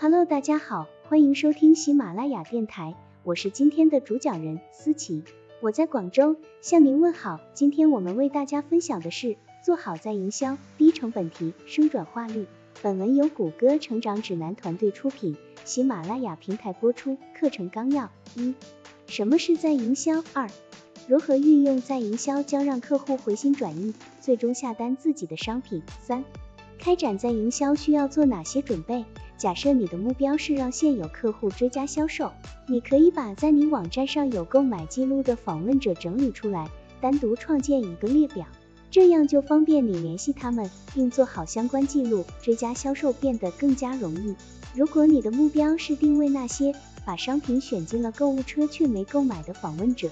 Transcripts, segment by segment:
Hello，大家好，欢迎收听喜马拉雅电台，我是今天的主讲人思琪，我在广州向您问好。今天我们为大家分享的是做好在营销，低成本提升转化率。本文由谷歌成长指南团队出品，喜马拉雅平台播出。课程纲要：一、什么是在营销？二、如何运用在营销将让客户回心转意，最终下单自己的商品？三、开展在营销需要做哪些准备？假设你的目标是让现有客户追加销售，你可以把在你网站上有购买记录的访问者整理出来，单独创建一个列表，这样就方便你联系他们，并做好相关记录，追加销售变得更加容易。如果你的目标是定位那些把商品选进了购物车却没购买的访问者，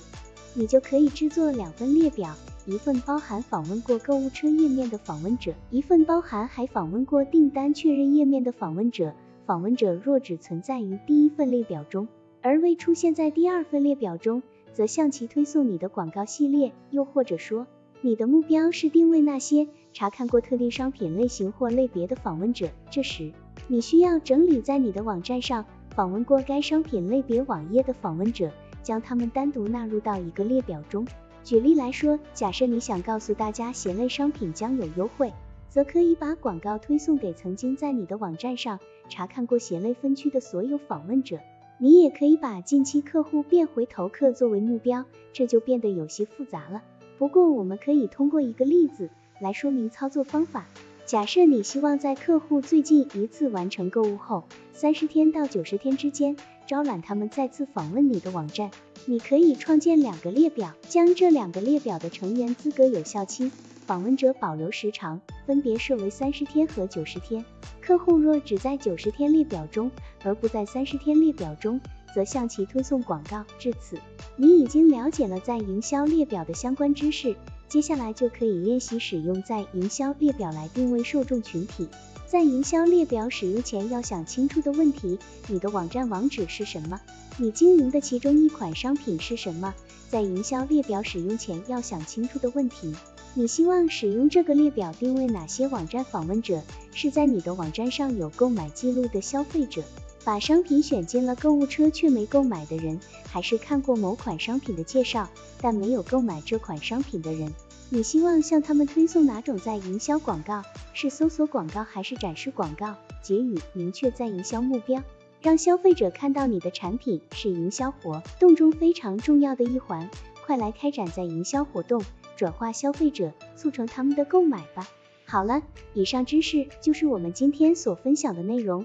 你就可以制作两份列表，一份包含访问过购物车页面的访问者，一份包含还访问过订单确认页面的访问者。访问者若只存在于第一份列表中，而未出现在第二份列表中，则向其推送你的广告系列。又或者说，你的目标是定位那些查看过特定商品类型或类别的访问者，这时你需要整理在你的网站上访问过该商品类别网页的访问者，将他们单独纳入到一个列表中。举例来说，假设你想告诉大家鞋类商品将有优惠，则可以把广告推送给曾经在你的网站上。查看过鞋类分区的所有访问者，你也可以把近期客户变回头客作为目标，这就变得有些复杂了。不过我们可以通过一个例子来说明操作方法。假设你希望在客户最近一次完成购物后，三十天到九十天之间招揽他们再次访问你的网站，你可以创建两个列表，将这两个列表的成员资格有效期。访问者保留时长分别设为三十天和九十天。客户若只在九十天列表中，而不在三十天列表中，则向其推送广告。至此，你已经了解了在营销列表的相关知识，接下来就可以练习使用在营销列表来定位受众群体。在营销列表使用前要想清楚的问题：你的网站网址是什么？你经营的其中一款商品是什么？在营销列表使用前要想清楚的问题。你希望使用这个列表定位哪些网站访问者？是在你的网站上有购买记录的消费者，把商品选进了购物车却没购买的人，还是看过某款商品的介绍但没有购买这款商品的人？你希望向他们推送哪种在营销广告？是搜索广告还是展示广告？结语：明确在营销目标，让消费者看到你的产品是营销活动中非常重要的一环。快来开展在营销活动。转化消费者，促成他们的购买吧。好了，以上知识就是我们今天所分享的内容。